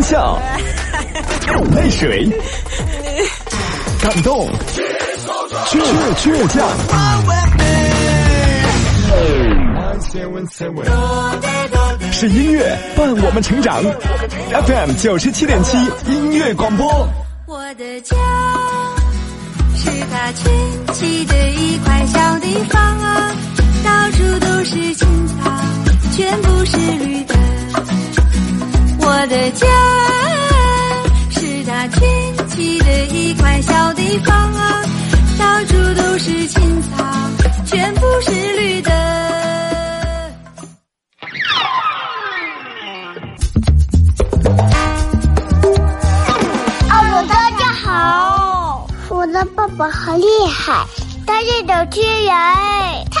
欢笑、泪水、感动、倔倔强。是音乐伴我们成长，FM 九十七点七音乐广播。我的家是它群起的一块小地方啊，到处都是青草，全部是绿的。我的家是它群起的一块小地方啊，到处都是青草，全部是绿的。哦，大家好，我的爸爸好厉害，他是主持人，他会。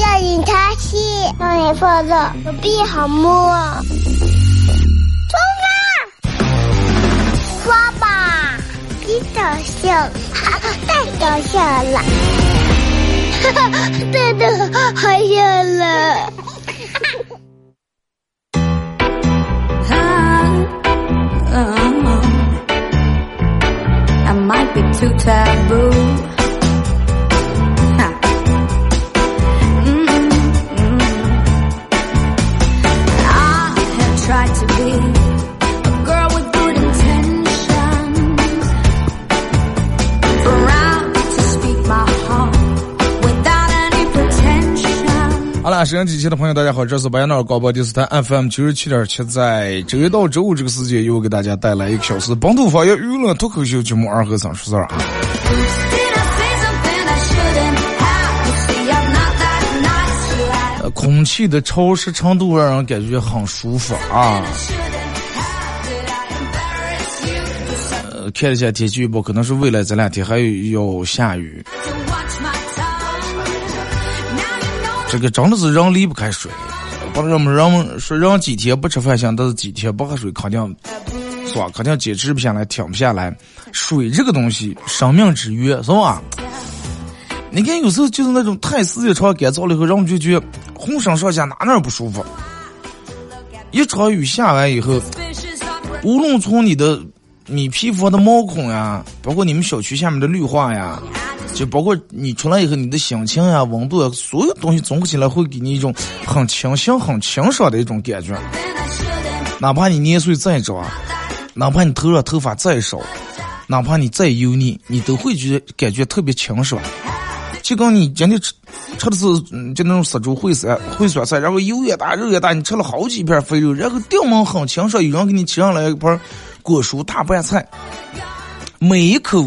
要引他戏，让你放乐，手臂好摸。出发，花吧，你搞笑，太搞笑了，真的好笑了。I might be too taboo. 沈阳机器的朋友，大家好，这是白彦淖尔广播电视台 FM 九十七点七，在周一到周五这个时间，又给大家带来一个小时本土方言娱乐脱口秀节目《二和三十四》啊。空气的潮湿程度让人感觉很舒服啊。呃，看一下天气预报，可能是未来这两天还要下雨。这个真的是人离不开水。不是人们人们说人几天不吃饭行，但是几天不喝水肯定是吧？肯定坚持不下来，停不下来。水这个东西，生命之源，是吧？你看有时候就是那种太时间长干燥了以后，人们就觉得浑身上下哪哪不舒服。一场雨下完以后，无论从你的你皮肤的毛孔呀，包括你们小区下面的绿化呀，就包括你出来以后你的心情呀、温度啊，所有东西综合起来会给你一种很清新、很清爽的一种感觉。哪怕你年岁再长，哪怕你头上头发再少，哪怕你再油腻，你都会觉得感觉特别清爽。就跟你今天吃吃的是嗯就那种杀猪烩酸烩酸菜，然后油也大肉也大，你吃了好几片肥肉，然后顶门很清爽，有人给你沏上来一盘果蔬大拌菜，每一口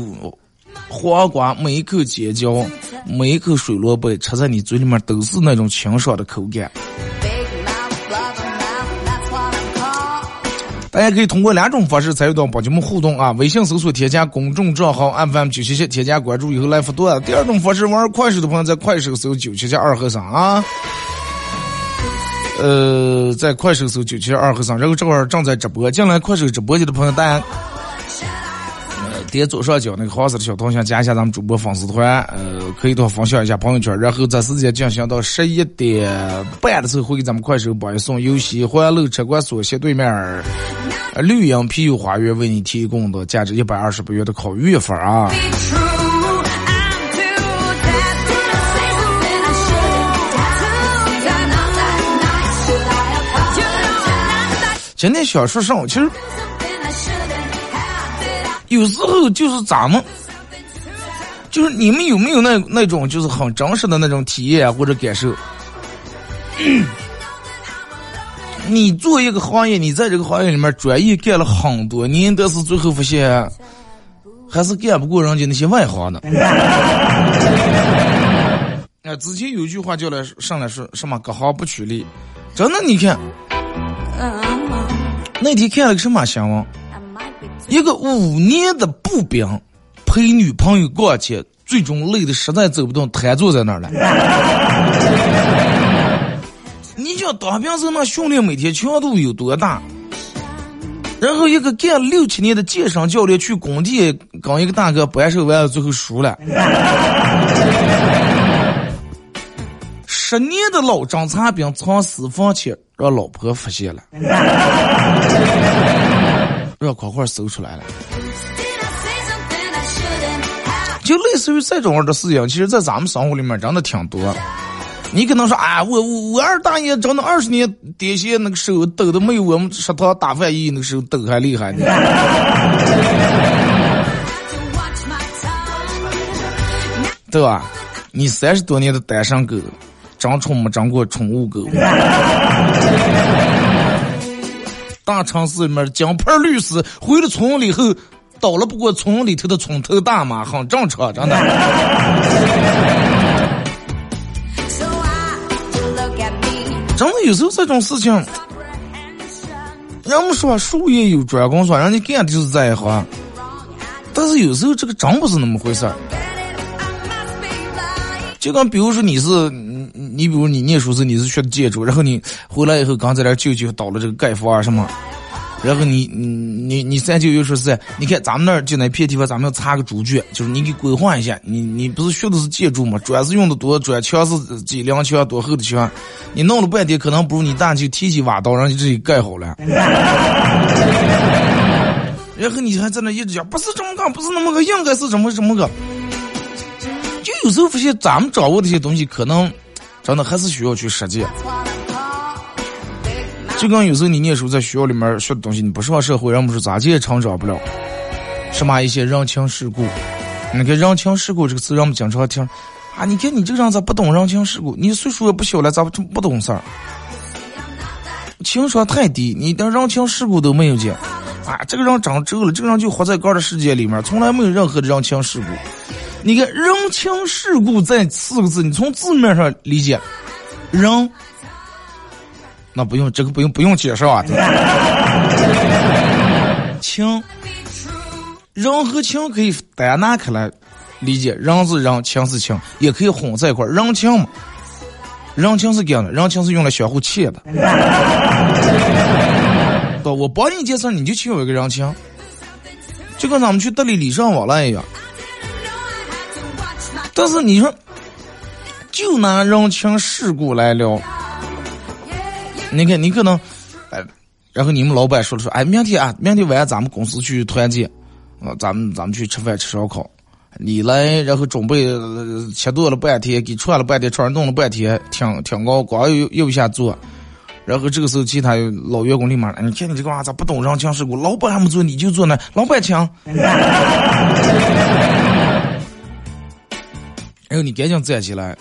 黄瓜，每一口尖椒，每一口水萝卜，吃在你嘴里面都是那种清爽的口感。大家可以通过两种方式参与到帮节目互动啊，微信搜索添加公众账号 FM 九七七，添加关注以后来互动。第二种方式，玩快手的朋友在快手搜九七七二和尚啊，呃，在快手搜九七七二和尚，然后这会儿正在直播，进来快手直播间的朋友，大家。点左上角那个黄色的小头像加一下咱们主播粉丝团呃可以多分享一下朋友圈然后这时间进行到十一点半的时候会给咱们快手榜一送游戏欢乐车管所斜对面儿绿杨皮酒花园为你提供的价值一百二十八元的烤鱼一份啊。今天小树上么其实有时候就是咱们，就是你们有没有那那种就是很真实的那种体验啊或者感受？你做一个行业，你在这个行业里面专业干了很多年，但是最后发现还是干不过人家那些外行的。啊，之前有一句话叫来上来说什么“各行不取利”，真的，你看 uh, 那天看了个什么新闻？一个五年的步兵陪女朋友逛街，最终累得实在走不动，瘫坐在那儿了。你想当兵时候那训练每天强度有多大？然后一个干六七年的健身教练去工地跟一个大哥扳手腕，最后输了。十年的老侦察兵藏私房钱，让老婆发现了，让快快搜出来了。就类似于这种样的事情，其实，在咱们生活里面真的挺多。你可能说啊，我我我二大爷整了二十年电线，那个手抖的没有我们食堂打饭姨那个手抖还厉害呢。对吧？你三十多年的单身狗，长宠没长过宠物狗。大城市里面金牌律师回了村里后。倒了不过村里头的村头大妈，很正常，真的。真的有时候这种事情，人们说术业有专攻，说人家干的就是这一行，但是有时候这个真不是那么回事儿。就跟比如说你是你，你比如你念书时你是学的建筑，然后你回来以后刚在那舅舅倒了这个盖房啊什么。然后你你你你三舅又说是，你看咱们那儿就那片地方，咱们要插个猪圈，就是你给规划一下。你你不是学的是建筑吗？砖是用的多，砖墙是几两墙多厚的墙？你弄了半天，可能不如你大舅提起挖刀，让你自己盖好了。然后你还在那一直讲，不是这么个，不是那么个，应该是怎么怎么个。就有时候发现，咱们掌握的一些东西，可能真的还是需要去实践。就跟有时候你念书在学校里面学的东西，你不上社会，人们说咋地也成长不了。什么一些人情世故，那个人情世故这个词，人们经常听。啊，你看你这个人咋不懂人情世故？你岁数也不小了，咋不不懂事儿？情商太低，你连人情世故都没有见。啊，这个人长皱了，这个人就活在个人世界里面，从来没有任何的人情世故。你看人情世故这四个字，你从字面上理解，人。那不用，这个不用不用解释啊。情，人和情可以单拿开来理解，人是人，情是情，也可以混在一块儿。人情嘛，人情是这样的，人情是用来相互欠的。对，我帮你一件事，你就欠我一个人情，就跟咱们去德里礼尚往来一样。但是你说，就拿人情世故来聊。你看，你可能，哎，然后你们老板说了说，哎，明天啊，明天晚上咱们公司去团建，啊，咱们咱们去吃饭吃烧烤，你来，然后准备切剁了半天，给串了半天串，弄了半天，挺挺高，光又又一下做，然后这个时候其他老员工立马，你看你这个娃咋不懂人情世故？老板还没做，你就做那，老板请。然后你赶紧站起来，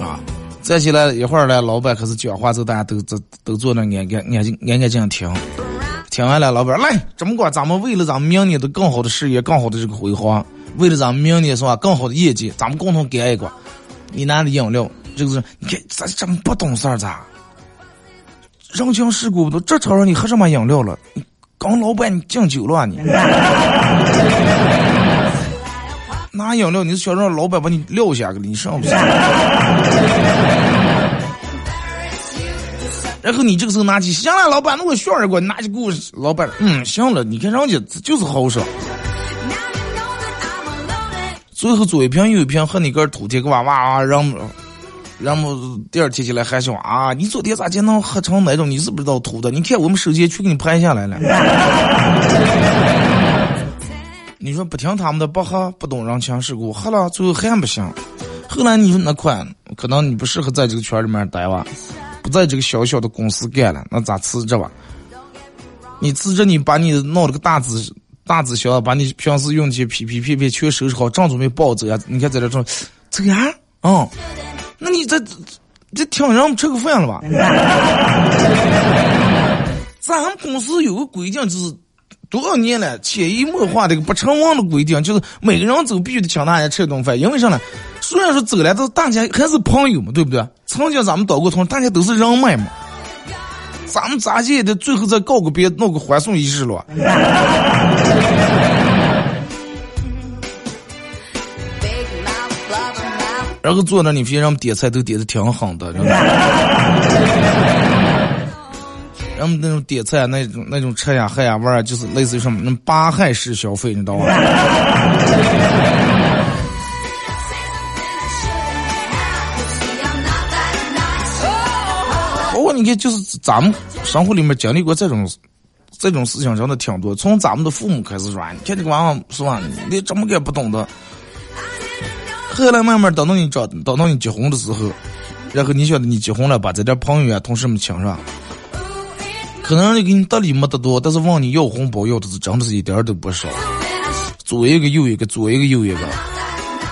啊。站起来一会儿呢，老板开始讲话，之后大家都都都坐那安安安静安安静静听。听完了，老板来这么管，咱们为了咱们明年的更好的事业、更好的这个辉煌，为了咱们明年是吧更好的业绩，咱们共同干一个。你拿的饮料，这个是你看咱这么不懂事儿咋？人情世故不都这场上你喝什么饮料了？你刚老板你敬酒了你？拿饮料，你是想让老板把你撂下个？你上不上？然后你这个时候拿起，行了，老板，那我炫一个，拿起给我，老板，嗯，行了，你看人家就是好说。最后左一瓶右一瓶，和你个吐铁个娃娃，让让们第二天起来还说啊，你昨天咋就能喝成那种？你是不知道吐的？你看我们手机去给你拍下来了。你说不听他们的不喝，不懂人情世故，喝了最后还不行。后来你说那款可能你不适合在这个圈里面待吧，不在这个小小的公司干了，那咋辞职吧？你辞职，你把你弄了个大纸大纸箱，把你平时用的些皮皮片片全收拾好，正准备抱走呀？你看在这说走呀？嗯，那你这这听人吃个饭了吧？咱们公司有个规定就是。多少年了，潜移默化的一个不成文的规定，就是每个人走必须得请大家吃一顿饭。因为啥呢？虽然说走了，但是大家还是朋友嘛，对不对？曾经咱们倒过同，大家都是人脉嘛。咱们咋也得最后再告个别，弄个欢送仪式了。然后坐那，你发现人们点菜都点的挺好的。人们那种点菜那种那种吃呀喝呀玩儿，就是类似于什么那八害式消费，你知道吧？包括你看，就是咱们生活里面经历过这种这种事情，真的挺多。从咱们的父母开始说，你看这个娃娃是吧？你怎么个不懂的？后来慢慢等到你长，等到你结婚的时候，然后你晓得你结婚了，把这点朋友啊、同事们请上，可能人家给你得礼没得多，但是问你要红包要的是真的是一点都不少，左一个右一个，左一个右一个。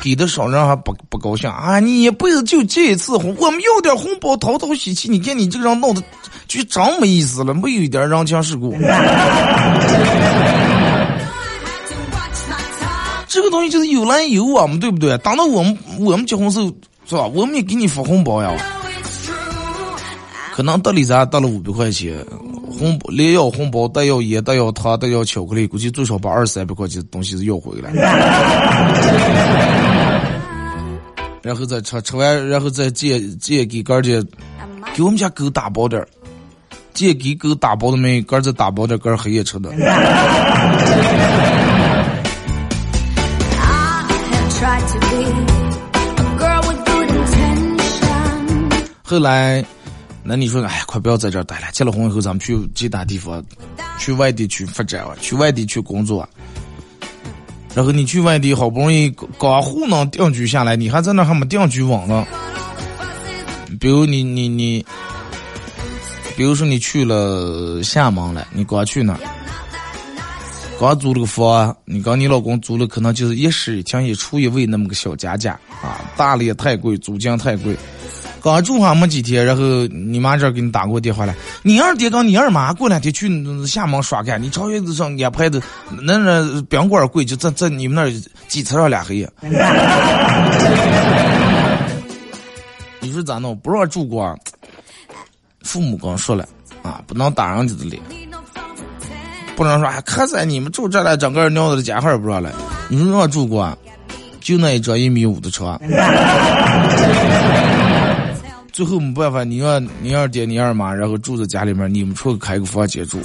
给的少，人还不不高兴啊！你一辈子就结一次婚，我们要点红包讨讨喜气。你看你这个人闹的就真没意思了，没有一点人情世故。这个东西就是有来有往嘛，对不对？等到我们我们结婚时候是吧？我们也给你发红包呀。可能得里咱得了五百块钱，红包连要红包带要烟带要糖带要巧克力，估计最少把二三百块钱东西是要回来。然后再吃吃完，然后再借借给哥儿姐，给我们家狗打包点儿，借给狗打包的没？哥儿再打包点儿，哥儿黑夜吃的。后来。那你说，哎，快不要在这儿待了。结了婚以后，咱们去其他地方，去外地去发展，去外地去工作。然后你去外地，好不容易刚糊弄定居下来，你还在那还没定居稳呢。比如你你你，比如说你去了厦门了，你刚去那，刚租了个房，你跟你老公租了，可能就是一室一厅一厨一卫那么个小家家啊，大了也太贵，租金太贵。刚住上没几天，然后你妈这给你打过电话来，你二爹跟你二妈过两天去厦门耍干，你朝月子上安排的那那宾馆贵，就在在你们那几层上俩黑夜。你说咋弄？不让住过，父母刚说了啊，不能打人家的脸，不能说可在你们住这了，整个尿的家伙不让来。你说让住过，就那一张一米五的床。最后没办法，你让你二爹、你二妈，然后住在家里面，你们出去开个房间住。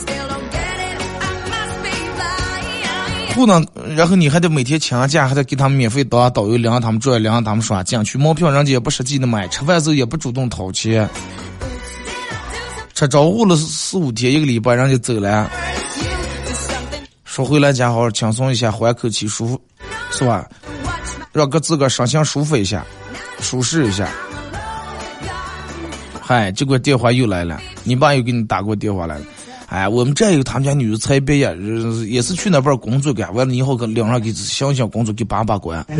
不能，然后你还得每天请假，还得给他们免费当导游，领着他们转，领着他们耍，景区门票人家也不实际的买，吃饭时候也不主动掏钱。吃招呼了四五天，一个礼拜人家走了。说回来家好好轻松一下，缓口气，舒服，是吧？让个自个儿身心舒服一下，舒适一下。嗨，这个电话又来了，你爸又给你打过电话来了。哎，我们这有他们家女儿别呀，也是去那边工作干，完了以后跟领上给想想工作给把把关。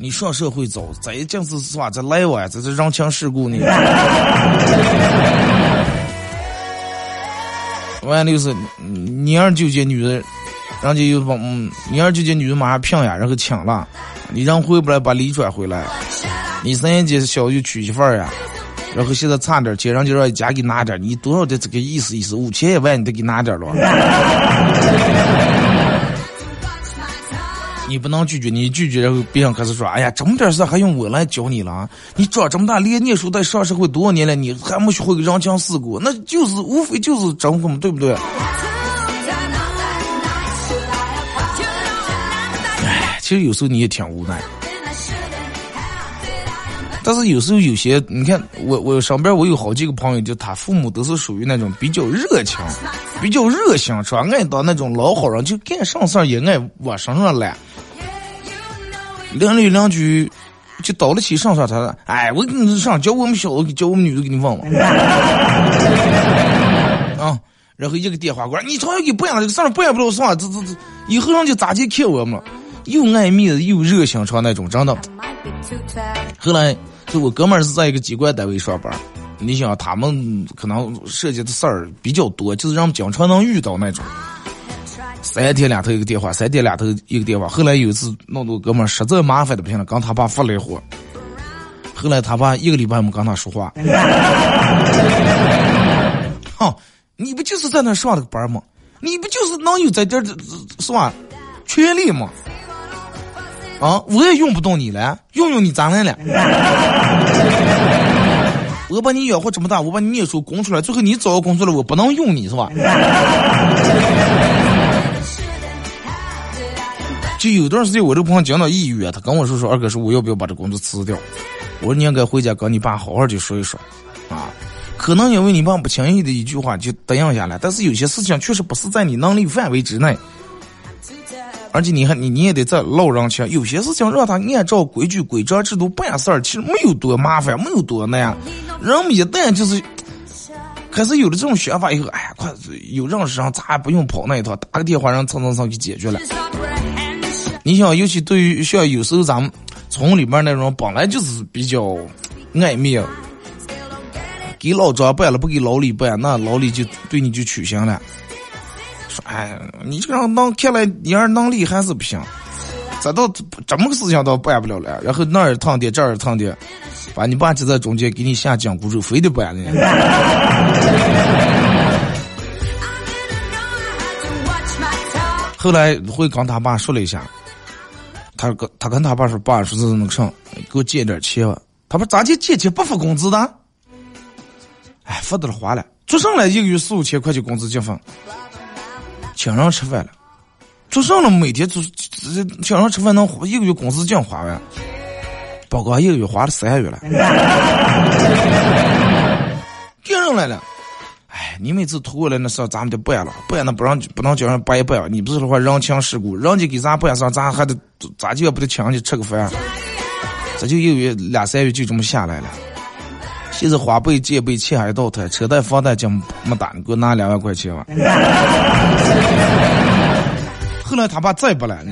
你上社会早，再就是是吧？这来往，这是人情世故呢。完了就是你二舅家女儿，人家又把嗯，你二舅家女儿马上骗呀，然后抢了，你让回不来，把礼转回来。你三姐小就娶媳妇儿呀，然后现在差点钱，人就让家给拿点，你多少得这个意思意思，五千一万你得给拿点了。你不能拒绝，你拒绝然后别人开始说，哎呀，这么点事还用我来教你了？你长这么大，连念书在上社会多少年了，你还没学会人情世故？那就是无非就是征婚，对不对？哎，其实有时候你也挺无奈。但是有时候有些，你看我我上边我有好几个朋友，就他父母都是属于那种比较热情、比较热心，是吧？爱当那种老好人，就干啥事儿也爱往身上揽。邻里两句就倒了起上上他说：“哎，我给你上叫我们小子，叫我们女的给你问问。”啊，然后一个电话过来，你朝阳给办了这个事儿，办不了算了，这这这，以后人就咋就看我们了？又爱面子又热心肠那种，真的。后来。就我哥们儿是在一个机关单位上班，你想他们可能涉及的事儿比较多，就是让经常能遇到那种，三天两头一个电话，三天两头一个电话。后来有一次弄得我哥们儿实在麻烦的不行了，跟他爸发了一火。后来他爸一个礼拜没跟他说话。哼，你不就是在那上了个班吗？你不就是能有在这儿是吧？权利吗？啊！我也用不动你了，用用你咋来了？我把你养活这么大，我把你念书供出来，最后你找个工作了，我不能用你是吧？就有段时间，我这个朋友讲到抑郁啊，他跟我说说，二哥说我要不要把这工作辞掉？我说你应该回家跟你爸好好的说一说，啊。可能因为你爸不轻易的一句话就答应下来，但是有些事情确实不是在你能力范围之内，而且你还你你也得在老人情，有些事情让他按照规矩规章制度办事儿，其实没有多麻烦，没有多难。人们一旦就是开始有了这种想法以后，哎呀，快有认识上，咱也不用跑那一套，打个电话让蹭蹭蹭就解决了。你想，尤其对于像有时候咱们村里面那种本来就是比较爱面。给老张办了，不给老李办，那老李就对你就取消了。说，哎，你这个人能看来你儿能力还是不行，这都这么个事情都办不了了。然后那儿烫的，这儿烫的，把你爸就在中间给你下紧箍咒，非得办呢。后来会跟他爸说了一下，他跟他跟他爸说，爸说是那个啥，给我借点钱吧。他说咋借借钱不发工资的？哎，发的了花了，做上来一个月四五千块钱工资结分，请人吃饭了，做上了每天做请人吃饭能一个月工资净花完，报告一个月花了三个月了，给人来了，哎，你每次拖过来那事咱们得办了，办那不让不能叫人办一办，你不是说话人情世故，人家给咱办上，咱还得咱就要不得请人家吃个饭，这就一个月两三月就这么下来了。就是花呗、借呗、欠还倒腾，车贷、房贷就没打，你给我拿两万块钱吧。后来他爸再不来，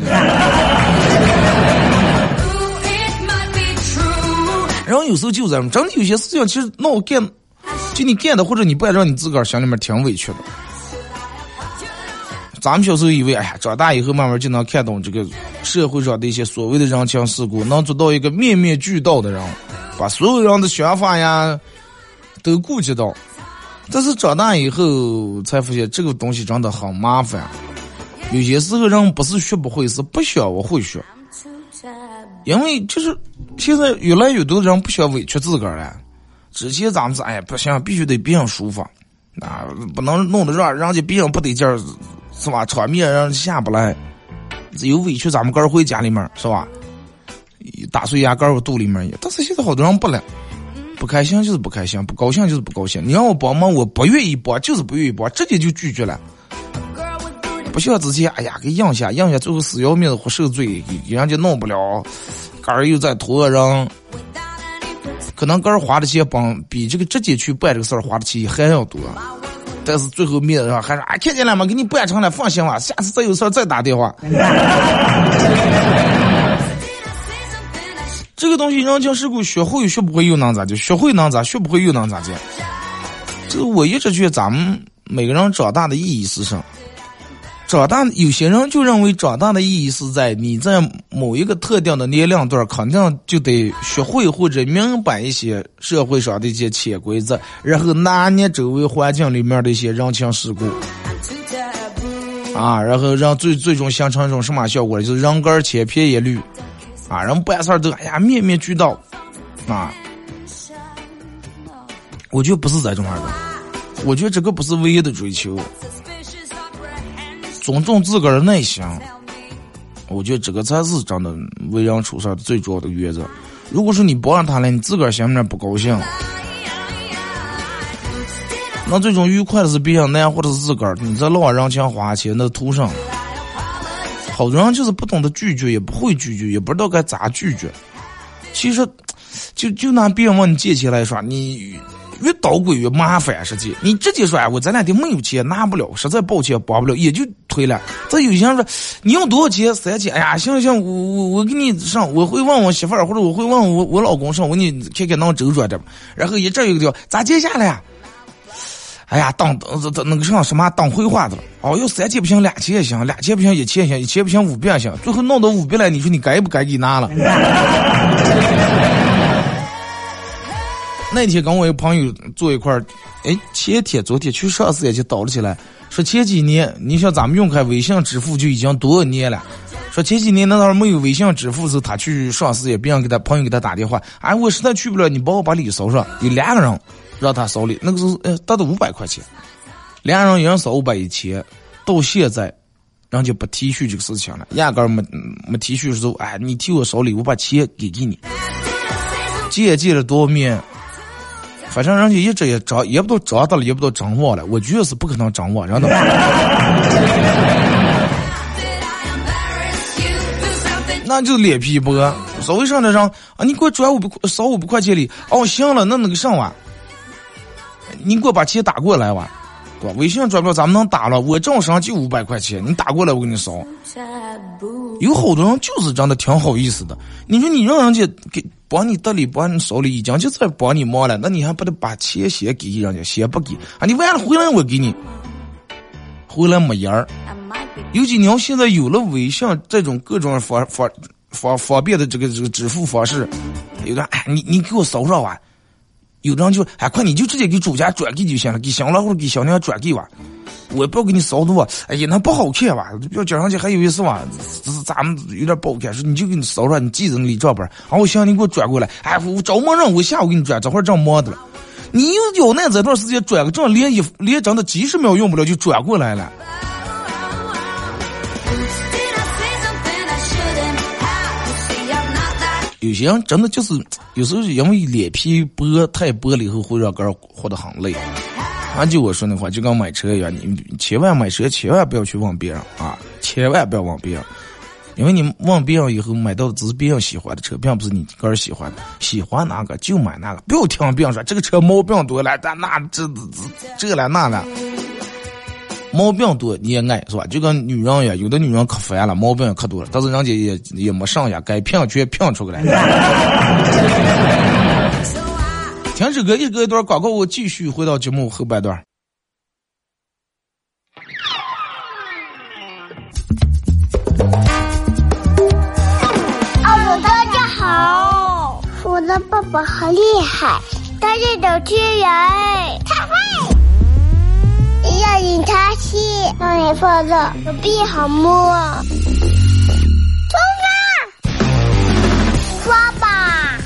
然后有时候就这样，真的有些事情其实闹干，就你干的或者你不让你自个儿心里面挺委屈的。咱们小时候以为，哎呀，长大以后慢慢就能看懂这个社会上的一些所谓的人情世故，能做到一个面面俱到的人。把所有人的想法呀都顾及到，但是长大以后才发现这个东西真的很麻烦。有些时候人不是学不会，是不想我会学。因为就是现在越来越多的人不想委屈自个儿了。之前咱们是哎不行，必须得别人舒服，啊不能弄得让人家别人不得劲儿，是吧？场面让人下不来，有委屈咱们个儿回家里面是吧？打碎牙膏我肚里面也，但是现在好多人不了，不开心就是不开心，不高兴就是不高兴。你让我帮忙，我不愿意帮，就是不愿意帮，直接就拒绝了。不像之前，哎呀，给应下应下，最后死要面子活受罪，给人家弄不了，杆儿又在托人，可能杆儿花的钱帮比这个直接去办这个事儿花的钱还要多，但是最后面子上还说啊，看见了吗？给你办成了，放心吧，下次再有事再打电话。这个东西人情世故，学会学不会又能咋的？学会能咋？学不会又能咋的？这我一直觉得咱们每个人长大的意义是什么？长大，有些人就认为长大的意义是在你在某一个特定的年龄段，肯定就得学会或者明白一些社会上的一些潜规则，然后拿捏周围环境里面的一些人情世故，啊，然后让最最终形成一种什么效果？就是人干千篇一律。啊，人办事都哎呀面面俱到，啊，我觉得不是这种样的，我觉得这个不是唯一的追求，尊重自个儿的内心，我觉得这个才是真的为人处事的最主要的原则。如果说你不让他了，你自个儿心里面不高兴，那最终愉快的是别人难，或者是自个儿，你这老人情花钱那图上。好多人就是不懂得拒绝，也不会拒绝，也不知道该咋拒绝。其实，就就拿别人问你借钱来说，你越捣鬼越麻烦。实际，你直接说，哎，我咱俩的没有钱，拿不了，实在抱歉，帮不了，也就推了。这有些人说，你用多少钱？三千？哎呀，行行，我我我给你上，我会问我媳妇儿，或者我会问我我老公上，我给你看看能周转点。然后一这一个叫咋借下来？哎呀，当当当那个什么什么当绘画的了。哦，要三千不行，两千也行，两千不行，一千也行，一千不行，五百也行。最后弄到五百来，你说你该不该给拿了？那天跟我一朋友坐一块儿，哎，前天、昨天去上市也就倒了起来。说前几年，你像咱们用开微信支付就已经多少年了。说前几年那时候没有微信支付时，他去上市也别人给他朋友给他打电话，哎，我实在去不了，你帮我把礼收上。有两个人。让他扫礼那个时候，哎，达到五百块钱，两人一人扫五百一千，到现在，人家不提续这个事情了，压根儿没没提续的时候，哎，你替我扫礼，我把钱给给你，借借了多少面，反正人家一直也长，也不都长大了，也不都掌握了。我觉得是不可能长忘，真的。那就脸皮薄，稍微上点上啊，你给我转五百块，少五百块钱里。哦，行了，那那个上哇，你给我把钱打过来哇，对吧？微信转不了，咱们能打了。我账上就五百块钱，你打过来，我给你扫。有好多人就是真的挺好意思的。你说你让人家给帮你得里帮你手里，已经就在帮你忙了，那你还不得把钱先给人家，先不给啊？你完了回来我给你，回来没人儿。尤其你要现在有了微信这种各种方方方方便的这个这个支付方式，有的哎，你你给我扫上吧。有的人就哎，快你就直接给主家转给就行了，给小老或者给小娘转给吧。我不要给你扫多，哎呀，那不好看吧？要讲上去还有意思吧？这是咱们有点不好看，说你就给你扫出来，你记着你账本，然后我行，你给我转过来。哎，我找忙人，我下午给你转，这会儿正忙的了。你又有那这段时间转个账，连一连真的几十秒用不了就转过来了。有些人真的就是有时候因为脸皮薄太薄了以后会让个人活得很累。啊，就我说那话，就跟买车一样，你千万买车千万不要去问别人啊，千万不要问别人，因为你问别人以后买到的只是别人喜欢的车，并不是你个人喜欢的。喜欢哪个就买哪个，不要听别人说这个车毛病多了，但那这这这了那了。毛病多你也爱是吧？就跟女人一样，有的女人可烦了，毛病也可多了，但是人家也也没上呀，该骗全骗出来。停止隔一隔一段广告，我继续回到节目后半段。哦，大家好，我的爸爸好厉害，他是小天人，他会。要引他去，让你放乐，手臂好摸。冲啊！刷吧，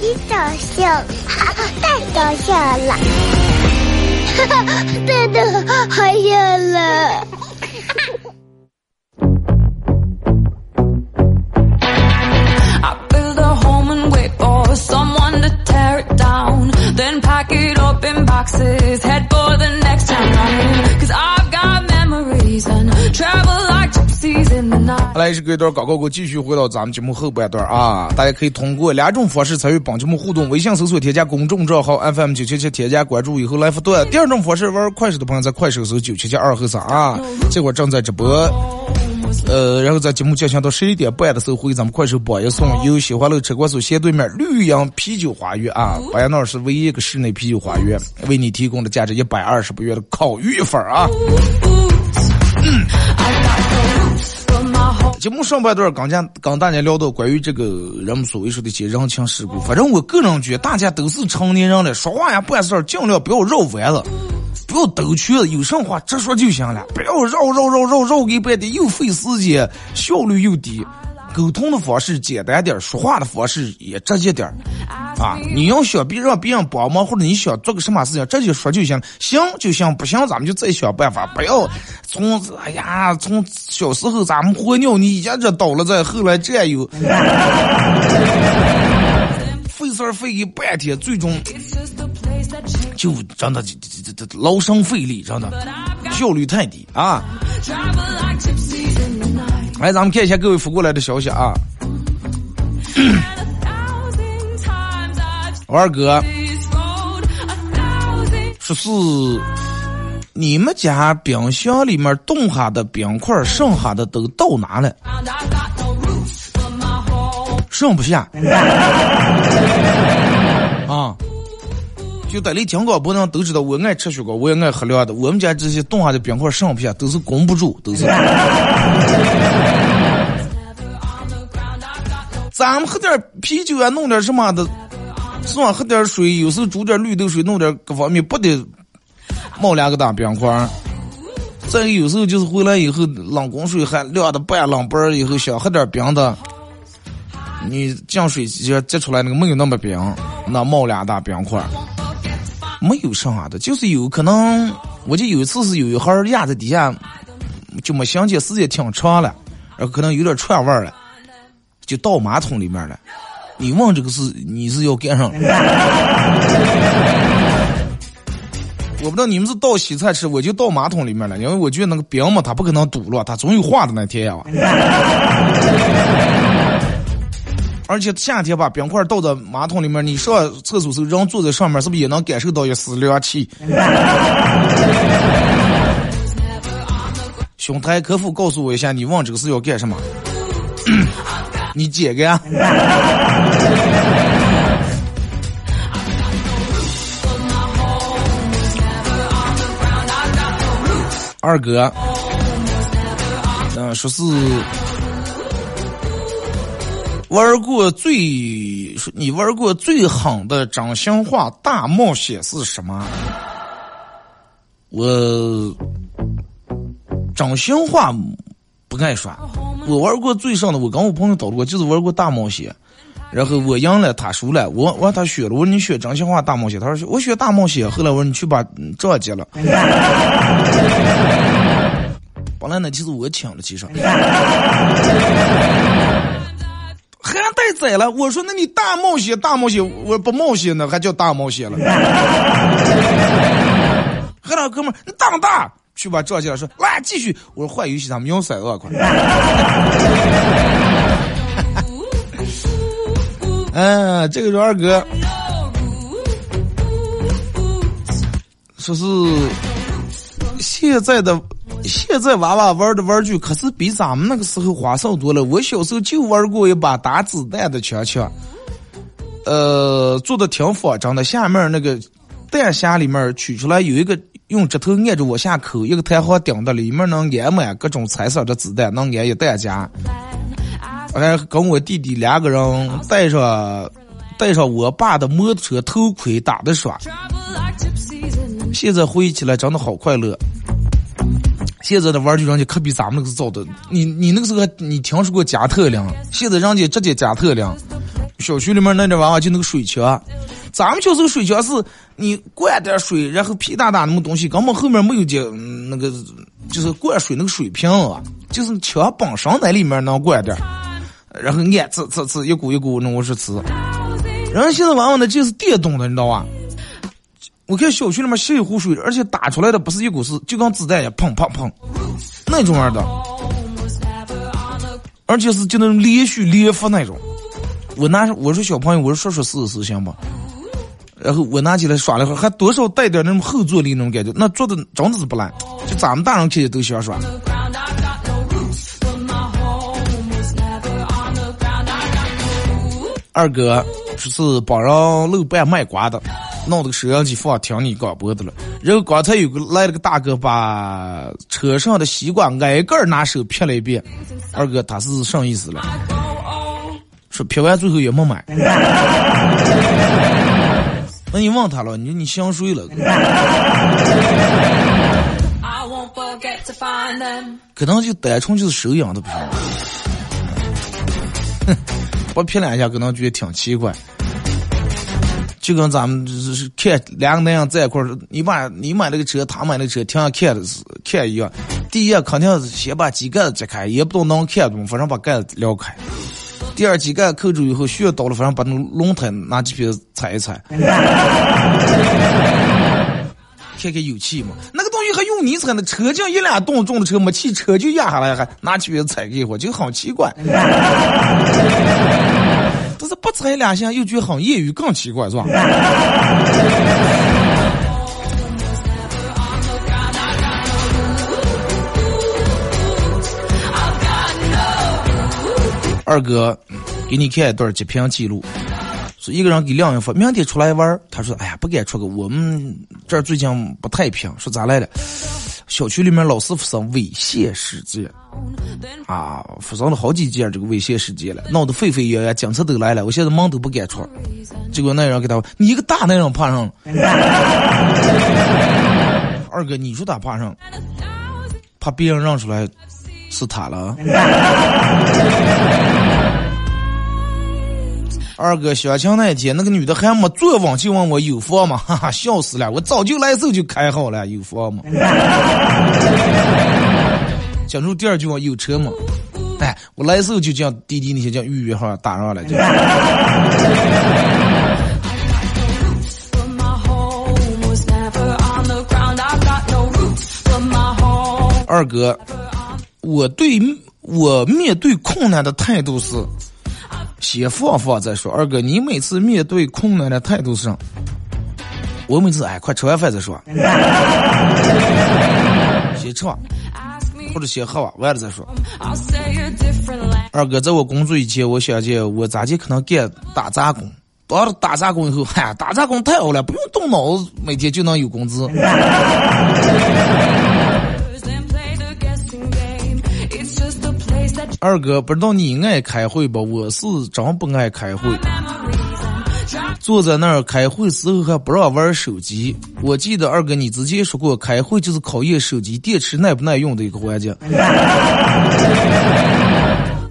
你搞笑，哈哈太搞笑了，哈哈，真的好笑了。来，是隔一段广告，我继续回到咱们节目后半段啊！大家可以通过两种方式参与本节目互动：微信搜索添加公众账号 FM 九七七，添加关注以后来互动；第二种方式，玩快手的朋友在快手搜九七七二和三啊，这会儿正在直播。呃，然后在节目进行到十一点半的时候，会咱们快手榜一送有喜欢乐车管所斜对面绿杨啤酒花园啊，八爷那是唯一一个室内啤酒花园，为你提供的价值一百二十八元的烤鱼粉啊。节目上半段刚讲，刚大家聊到关于这个人们所谓说的一些人情世故，反正我个人觉得大家都是成年人了，说话呀办事儿尽量不要绕弯子，不要兜圈子，有什么话直说就行了，不要绕绕绕绕绕给半天，又费时间，效率又低。沟通的方式简单点，说话的方式也直接点啊！你要想别让别人帮忙，或者你想做个什么事情，直接说就行，行就行，不行咱们就再想办法。不要从哎呀，从小时候咱们喝尿，你一直倒了再后来这样费事费一半天，最终就真的这这这劳神费力，真的效率太低啊！来，咱们看一下各位发过来的消息啊。我 二哥说是你们家冰箱里面冻下的冰块，剩下的都到哪了？剩不下。啊，就在你听广播上都知道，我爱吃雪糕，我也爱喝凉的。我们家这些冻下的冰块剩不下，都是供不住，都是。咱们喝点啤酒啊，弄点什么的，是吧？喝点水，有时候煮点绿豆水，弄点各方面，不得冒两个大冰块。再有时候就是回来以后，冷宫水还凉的半冷半儿，以后想喝点冰的，你降水机接出来那个没有那么冰，那冒两大冰块，没有剩下的，就是有可能，我就有一次是有一盒压在底下，就没想起时间挺长了，然后可能有点串味了。就倒马桶里面了，你问这个是你是要干上？我不知道你们是倒洗菜吃，我就倒马桶里面了，因为我觉得那个冰嘛，它不可能堵了，它总有化的那天呀。而且夏天把冰块倒在马桶里面，你上厕所时候人坐在上面，是不是也能感受到一丝凉气？兄台可否告诉我一下，你问这个是要干什么？你姐个呀？二哥，嗯，说是玩过最，你玩过最狠的真心话大冒险是什么？我真心话不爱说，我玩过最上的，我跟我朋友捣过，就是玩过大冒险。然后我赢了，他输了。我我他选了，我说你选真心话大冒险。他说我选大冒险。后来我说你去把账结了。本来呢，其实我请了，其实还带宰了。我说那你大冒险大冒险，我不冒险呢，还叫大冒险了。和老哥们儿，你大不大？去把账结了，说来继续。我说换游戏，咱们用三万块。嗯，这个是二哥，说是现在的现在娃娃玩的玩具可是比咱们那个时候花哨多了。我小时候就玩过一把打子弹的枪枪，呃，做的挺方正的，下面那个弹匣里面取出来有一个用指头按着往下扣，一个弹簧顶的，里面能安满各种彩色的子弹，能安一弹夹。我还跟我弟弟两个人带上带上我爸的摩托车头盔打的耍，现在回忆起来真的好快乐。现在的玩具人家可比咱们那个造的，你你那个时候你听说过加特林？现在人家直接加特林。小区里面那点娃娃就那个水枪，咱们小时候水枪是你灌点水，然后屁大大那么东西，根本后面没有接那个就是灌水那个水瓶啊，就是枪本身那里面能灌点。然后按呲呲呲一股一股弄我是呲，然后现在娃娃呢就是电动的，你知道吧？我看小区里面洗一壶水，而且打出来的不是一股是就跟子弹一样，砰砰砰，那种样的，而且是就那种连续连发那种。我拿我说小朋友，我说说试试行吧？然后我拿起来耍了会，还多少带点那种后坐力那种感觉，那做的真的是不赖，就咱们大人其实都喜欢耍。二哥是帮人漏办卖瓜的，弄个摄像机放听你广播的了。然后刚才有个来了个大哥，把车上的西瓜挨个拿手撇了一遍。二哥他是什么意思了？说撇完最后也没买。那你问他了，你说你想谁了？可能就单纯就是手痒的不行。哼。不撇两下，可能觉得挺奇怪，就跟咱们是看两个男人在一块儿，你把你买那个车，他买那个车，挺想看的是看一样。第一肯定是先把机盖子揭开，也不懂能看懂，反正把盖子撩开。第二机盖扣住以后，需要倒了，反正把那个轮胎拿起皮踩一踩，看看有气吗？那个东西还用你踩呢？车就一两吨重的车，没气，车就压下来，还拿起皮子踩一会儿，就好奇怪。但是不踩两下又觉得很业余，更奇怪，是吧？二哥，给你看一段截屏记录，说一个人给另一发，明天出来玩他说：“哎呀，不敢出个，我们这儿最近不太平。”说咋来的？小区里面老是发生猥亵事件，啊，发生了好几件这个猥亵事件了，闹得沸沸扬扬，警察都来了，我现在门都不敢出。结果那人给他，你一个大男人怕上了。二哥，你说他怕上？怕别人认出来是他了？二哥相亲那天，那个女的还没坐稳就问我有房吗？哈哈，笑死了！我早就来时候就开好了，有房吗？讲出第二句话有车吗？哎，我来时候就叫滴滴那些叫预约号打上来就。二哥，我对我面对困难的态度是先放放再说。二哥，你每次面对困难的态度是？我每次哎，快吃完饭再说，先吃吧，或者先喝完，完了再说。二哥，在我工作以前，我想见我咋就可能干打杂工？到了打杂工以后，嗨，打杂工太好了，不用动脑子，每天就能有工资。二哥，不知道你爱开会不？我是真不爱开会。坐在那儿开会时候还不让玩手机。我记得二哥你之前说过，开会就是考验手机电池耐不耐用的一个环节。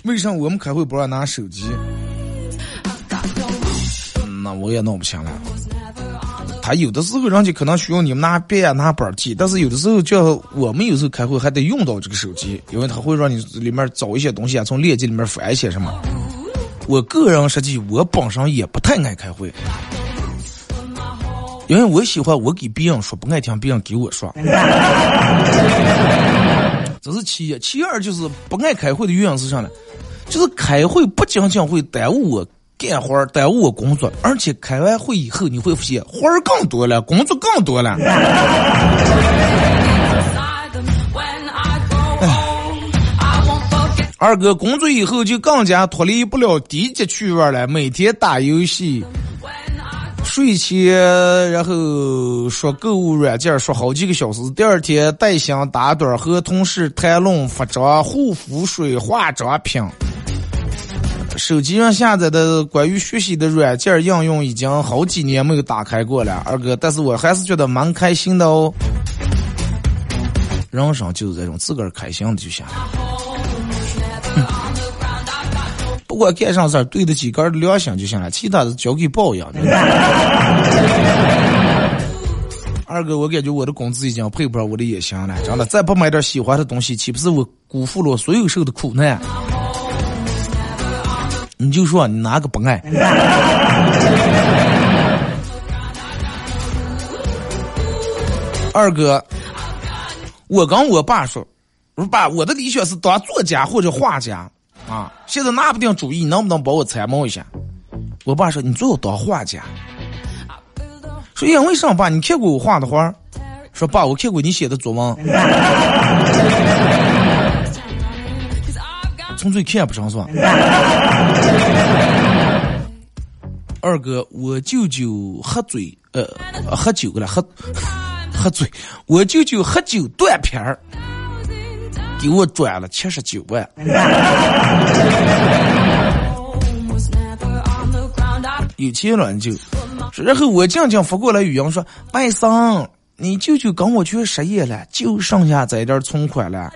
为啥我们开会不让拿手机？那我也弄不清了。他有的时候人家可能需要你们拿笔啊拿本记，但是有的时候叫我们有时候开会还得用到这个手机，因为他会让你里面找一些东西啊，从链接里面翻一些什么。我个人实际我本身也不太爱开会，因为我喜欢我给别人说，不爱听别人给我说。这是其一，其二就是不爱开会的原因是啥呢？就是开会不仅仅会耽误我。干活耽误我工作，而且开完会以后你会发现活儿更多了，工作更多了。二哥工作以后就更加脱离不了低级趣味了，每天打游戏，睡前然后刷购物软件刷好几个小时，第二天带薪打盹和同事谈论服装、护肤水、化妆品。手机上下载的关于学习的软件应用已经好几年没有打开过了，二哥，但是我还是觉得蛮开心的哦。人生就是这种自个儿开心的就行了。不管干啥事儿，对得起个人的良心就行了，其他的交给保养。二哥，我感觉我的工资已经配不上我的野心了，真的，再不买点喜欢的东西，岂不是我辜负了所有受的苦难？你就说你哪个不爱？二哥，我跟我爸说，我说爸，我的理想是当作家或者画家啊，现在拿不定主意，能不能帮我参谋一下？我爸说你最好当画家。说因为啥？爸，你看过我画的画？说爸，我看过你写的作文。纯粹看不上是吧？二哥，我舅舅喝醉，呃，喝酒了，喝喝醉，我舅舅喝酒断片儿，给我转了七十九万。有钱了就，然后我静静发过来语音说：“外甥，你舅舅跟我去失业了，就剩下这点存款了。”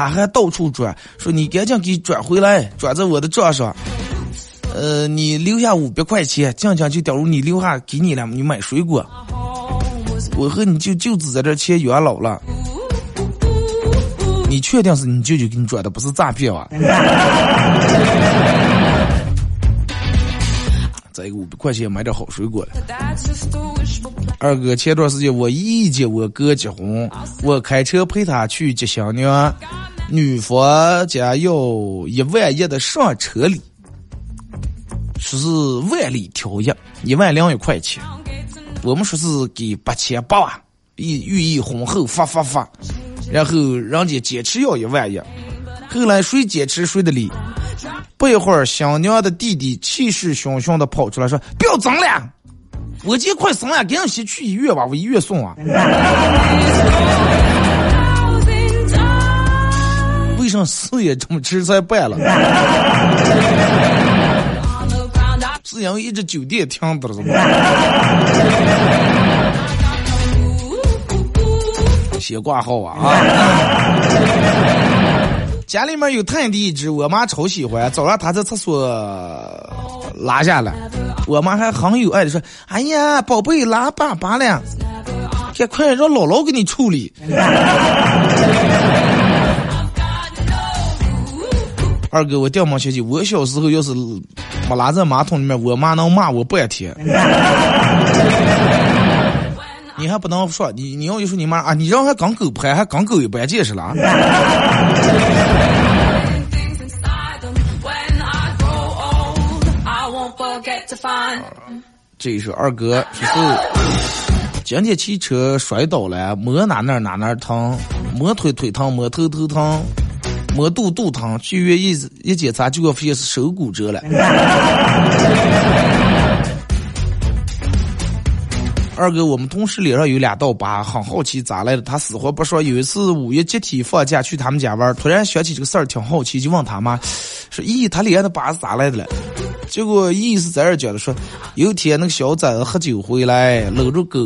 他还到处转，说你赶紧给转回来，转在我的账上。呃，你留下五百块钱，静静就假如你留下给你了，你买水果。我和你舅舅子在这签元老了。你确定是你舅舅给你转的，不是诈骗啊？再五百块钱买点好水果了。二哥，前段时间我姨姐我哥结婚，我开车陪他去接新娘，女方家要一万一的上车礼，说是万里挑一，一万两一块钱。我们说是给八千八万，意寓意婚后发发发，然后人家坚持要一万一，后来谁坚持谁的理。不一会儿，新娘的弟弟气势汹汹的跑出来说：“不要争了。”我姐快生了，赶紧先去医院吧，我医院送啊。为啥事业这么迟才办了？是因为一直酒店停的了，吗？先挂号啊啊！家里面有泰迪一只，我妈超喜欢，早上她在厕所拉下来。我妈还很有爱的说：“哎呀，宝贝，拉粑粑了，快快让姥姥给你处理。” 二哥，我掉毛小姐，我小时候要是没拉在马桶里面，我妈能骂我半天。你还不能说你，你要一说你妈啊，你让还刚狗拍，还刚狗一般见识了 啊。这是二哥，说是今天骑车摔倒了，摸哪哪哪哪疼，摸腿腿疼，摸头头疼，摸肚肚疼，去医院一一检查，结果发现是手骨折了。二哥，我们同事脸上有俩道疤，很好奇咋来的。他死活不说。有一次五一集体放假去他们家玩，突然想起这个事儿，挺好奇，就问他妈说：“咦，他脸上的疤是咋来的了？”结果意思在这讲的说，有天那个小崽子喝酒回来，搂着狗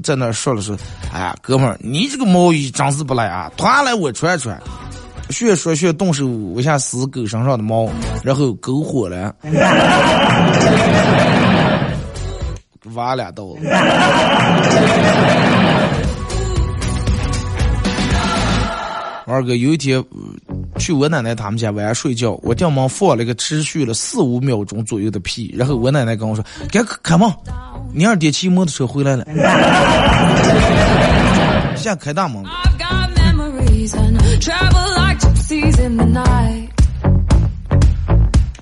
在那说了说：“哎呀，哥们儿，你这个毛衣真是不赖啊，脱来我穿穿。”学说学动手一下撕狗身上的毛，然后狗火了。挖俩刀子。二哥有一天去我奶奶他们家晚上睡觉，我电门放了个持续了四五秒钟左右的屁，然后我奶奶跟我说：“赶开门，你二爹骑摩托车回来了。”现在开大门。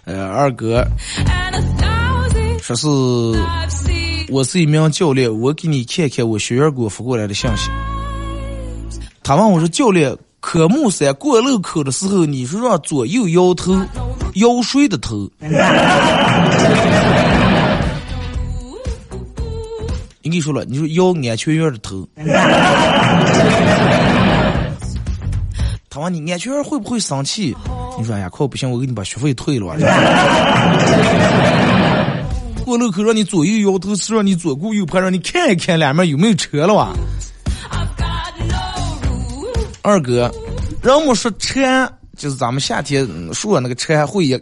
呃，二哥说是。我是一名教练，我给你看看我学员给我发过来的信息。他问我说：“教练，科目三过路口的时候，你说让左右摇头，摇谁的头？” 你跟你说了，你说摇安全员的头。他问你安全员会不会生气？你说哎呀，快不行，我给你把学费退了。过路口让你左右摇头，是让你左顾右盼，让你看一看两面有没有车了哇。二哥，人们说蝉就是咱们夏天说那个蝉会一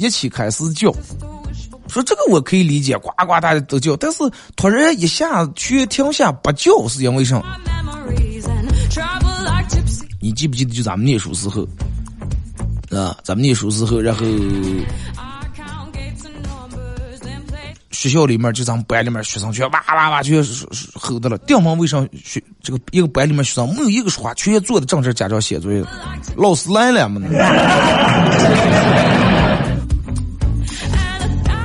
一起开始叫，说这个我可以理解，呱呱大家都叫，但是突然一下却停下不叫，是因为什么？你记不记得就咱们念书时候啊？咱们念书时候，然后。学校里面就咱们班里面学生全哇哇哇全吼的了。电门卫生学这个一个班里面学生没有一个说话，全坐的正着家长写作业。老师来了嘛？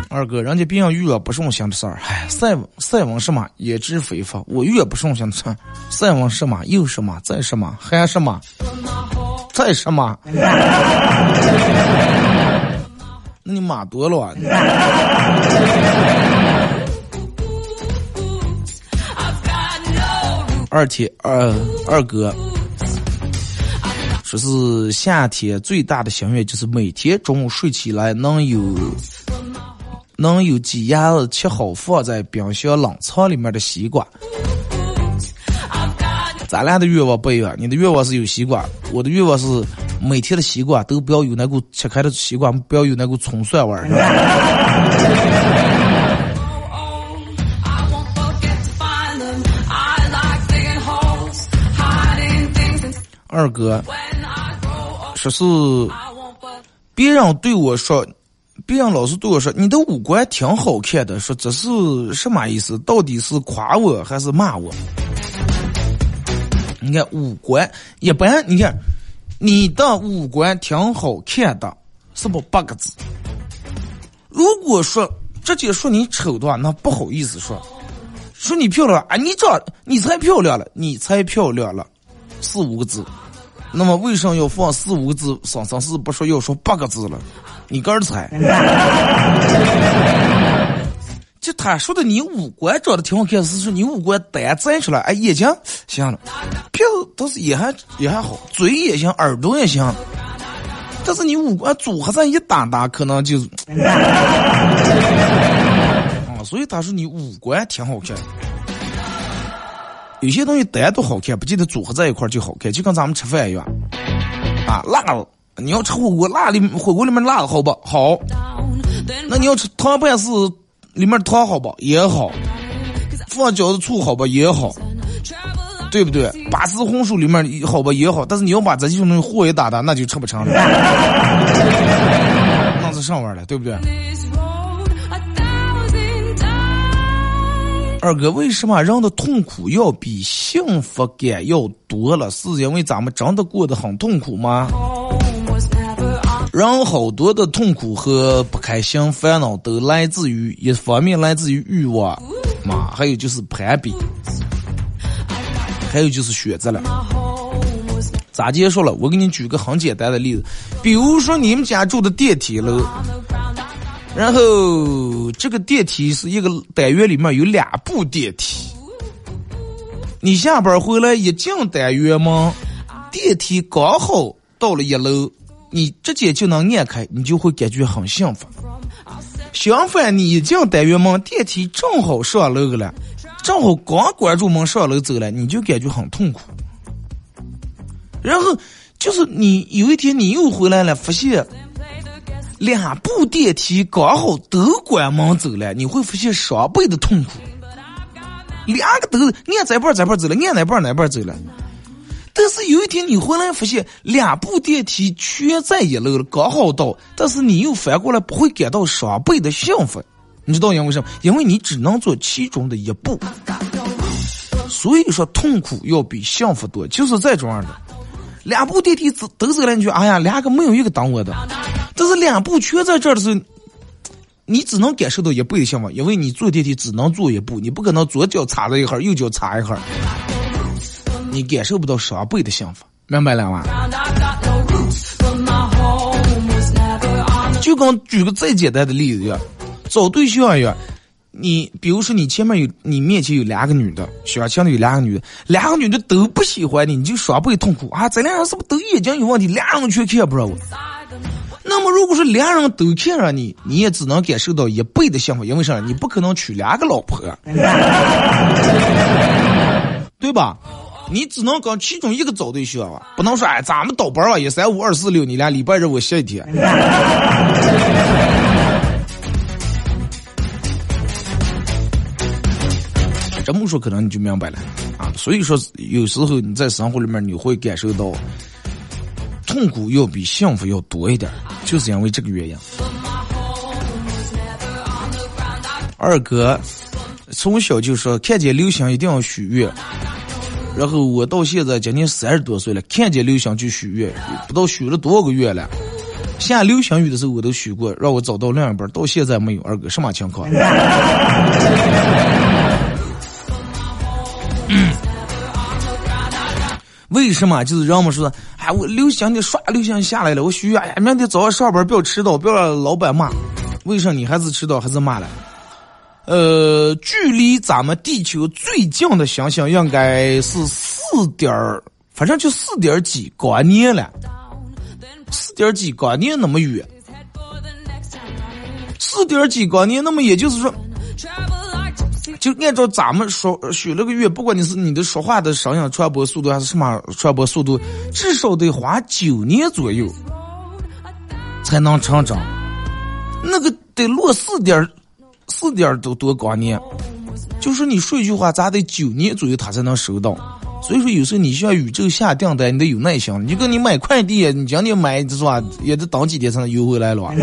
二哥，人家别人越不顺心的事儿，哎，塞塞翁什么焉知非福？我越不顺心的事儿，塞翁什么又什么再什么还什么再什么？那你妈多了啊！二天二二哥说是夏天最大的心愿就是每天中午睡起来能有能有几鸭子切好放在冰箱冷藏里面的西瓜。咱俩的愿望不一样，你的愿望是有西瓜，我的愿望是。每天的西瓜都不要有那股切开的西瓜，不要有那股葱蒜味儿。二哥，说是别人对我说，别人老是对我说你的五官挺好看的，说这是什么意思？到底是夸我还是骂我？你看五官一般，你看。你的五官挺好看的，是不八个字？如果说直接说你丑的话，那不好意思说。说你漂亮啊，你这你才漂亮了，你才漂亮了，四五个字。那么为什么要放四五个字？上上是不说要说八个字了？你个儿猜。就他说的，你五官长得挺好看，是说你五官单摘出来，哎，眼睛行了，票倒是也还也还好，嘴也行，耳朵也行，但是你五官组合在一搭搭，可能就 啊，所以他说你五官挺好看。有些东西单独好看，不记得组合在一块就好看，就跟咱们吃饭一样，啊，辣了，你要吃火锅，辣里火锅里面辣的好不好？那你要吃汤拌是。里面糖好吧也好，放饺子醋好吧也好，对不对？八丝红薯里面好吧也好，但是你要把这些东西和一打打，那就吃不成了，那是上味了，对不对？二哥，为什么人的痛苦要比幸福感要多了？是因为咱们真的过得很痛苦吗？人好多的痛苦和不开心、烦恼都来自于一方面来自于欲望嘛，还有就是攀比，还有就是选择了。咋结束了？我给你举个很简单的例子，比如说你们家住的电梯楼。然后这个电梯是一个单元里面有两部电梯，你下班回来一进单元门，电梯刚好到了一楼，你直接就能按开，你就会感觉很幸福。相反，你一进单元门，电梯正好上楼了，正好刚关住门上楼走了，你就感觉很痛苦。然后就是你有一天你又回来了，发现。两部电梯刚好都关门走了，你会发现双倍的痛苦。两个都按这半这半走了，按那半那半走了。但是有一天你回来发现两部电梯全在一楼了，刚好到，但是你又反过来不会感到双倍的兴奋。你知道因为什么？因为你只能坐其中的一步。所以说痛苦要比幸福多，就是这种样的。两部电梯都走了，你哎呀，两个没有一个等我的。但是两部全在这儿的时候，你只能感受到一倍的幸福，因为你坐电梯只能坐一步，你不可能左脚插着一会儿，右脚插一会儿，你感受不到双倍的幸福，明白了吗？就跟举个最简单的例子一样，找对象一样。你比如说，你前面有你面前有两个女的，相亲的有两个女的，两个女的都不喜欢你，你就双倍痛苦啊！这俩人是不是都眼睛有问题？俩人却看不上我。那么，如果说俩人都看上你，你也只能感受到一倍的幸福，因为啥？你不可能娶两个老婆，对吧？你只能跟其中一个找对象啊，不能说哎，咱们倒班啊，一三五二四六，你俩礼拜日我歇一天。这么说可能你就明白了啊，所以说有时候你在生活里面你会感受到痛苦要比幸福要多一点，就是因为这个原因。二哥从小就说看见流星一定要许愿，然后我到现在将近三十多岁了，看见流星就许愿，不知道许了多少个月了。下流星雨的时候我都许过，让我找到另一半，到现在没有。二哥什么情况？为什么？就是人们说，哎，我流星的刷流星下来了，我许愿，哎，明天早上上班不要迟到，不要让老板骂。为什么你还是迟到还是骂了？呃，距离咱们地球最近的星星应该是四点，反正就四点几光年了，四点几光年那么远，四点几光年，那么也就是说。就按照咱们说许了个愿，不管你是你的说话的声音传播速度还是什么传播速度，至少得花九年左右才能成长。那个得落四点四点多多光年，就是你说一句话，咋得九年左右他才能收到。所以说，有时候你向宇宙下订单，你得有耐心。你跟你买快递，你今天买是吧，也得等几天才能邮回来了。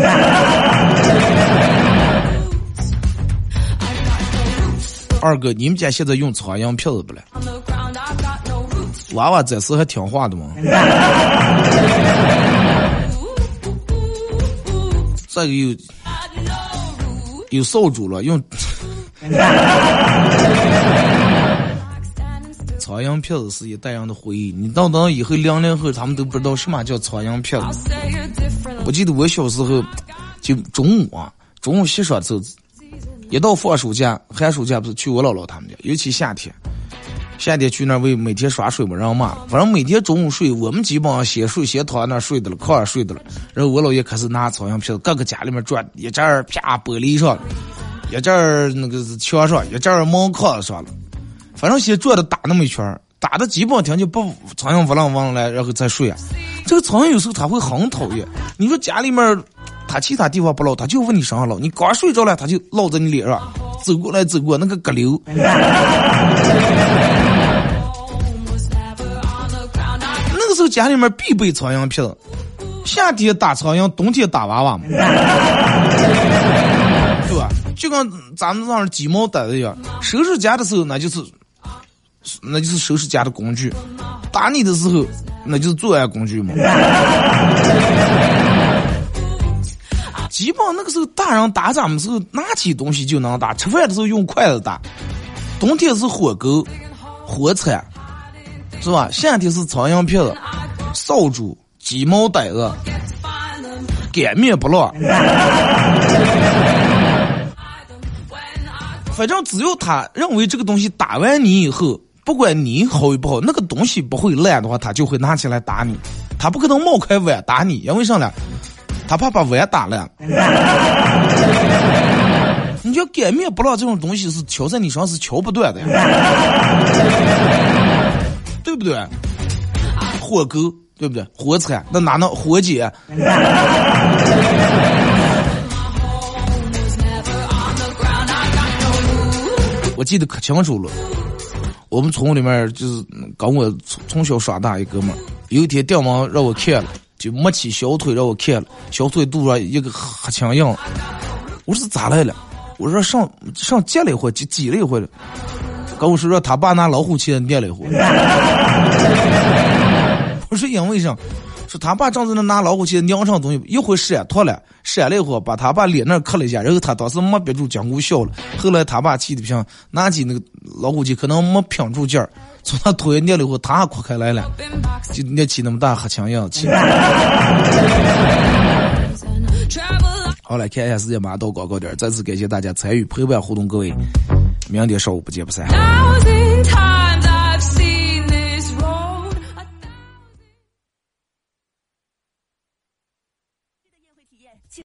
二哥，你们家现在用苍蝇票子不嘞？娃娃这时还听话的吗？这个有有扫帚了，用 苍蝇片子是一代人的回忆。你等等以后零零后他们都不知道什么叫苍蝇片子。我记得我小时候就中午啊，中午洗刷子。一到放暑假、寒暑假，不是去我姥姥他们家，尤其夏天，夏天去那儿为每天耍水嘛，让骂了。反正每天中午睡，我们基本上先睡，先躺在那睡的了，炕上睡的了。然后我姥爷开始拿苍蝇拍，各个家里面转，一阵儿啪玻璃上，一阵儿那个墙上，一阵儿门框上了。反正先转的打那么一圈，打的基本上就不苍蝇嗡啷嗡来，然后再睡啊。这个苍蝇有时候它会很讨厌，你说家里面。他其他地方不捞，他就问你身上捞。你刚睡着了，他就捞在你脸上，走过来走过那个隔流。家里面必备苍蝇片，夏天打苍蝇，冬天打娃娃嘛，对吧？就跟咱们那鸡毛掸子一样，收拾家的时候那就是，那就是收拾家的工具；打你的时候，那就是作案工具嘛。基本上那个时候大人打咱们时候拿起东西就能打，吃饭的时候用筷子打，冬天是火钩、火铲，是吧？夏天是苍蝇拍子、扫帚、鸡毛掸子、擀面不落。反正只要他认为这个东西打完你以后，不管你好与不好，那个东西不会烂的话，他就会拿起来打你。他不可能冒开碗打你，因为啥呢？他怕把碗打烂。你就擀面不落这种东西是敲在你身上是敲不断的，对不对？火钩对不对？火铲那哪能火姐？我记得可清楚了，我们村里面就是跟我从从小耍大一哥们儿，有一天掉毛让我看了，就摸起小腿让我看了，小腿肚上一个黑青印，我说咋来了？我说上上接了一回，挤挤了一回了，跟我说说他爸拿老虎钳捏了一回，不是因为啥？说他爸正在那拿老虎钳拧上东西，一会闪脱了，闪了以后把他爸脸那磕了一下，然后他当时没憋住，江姑笑了。后来他爸气的不行，拿起那个老虎钳，可能没拼住劲儿，从他腿捏了以后，他还哭开来了，就捏起那么大黑枪印子。好来看一下时间，马上到广告点，再次感谢大家参与陪伴互动，各位，明天上午不见不散。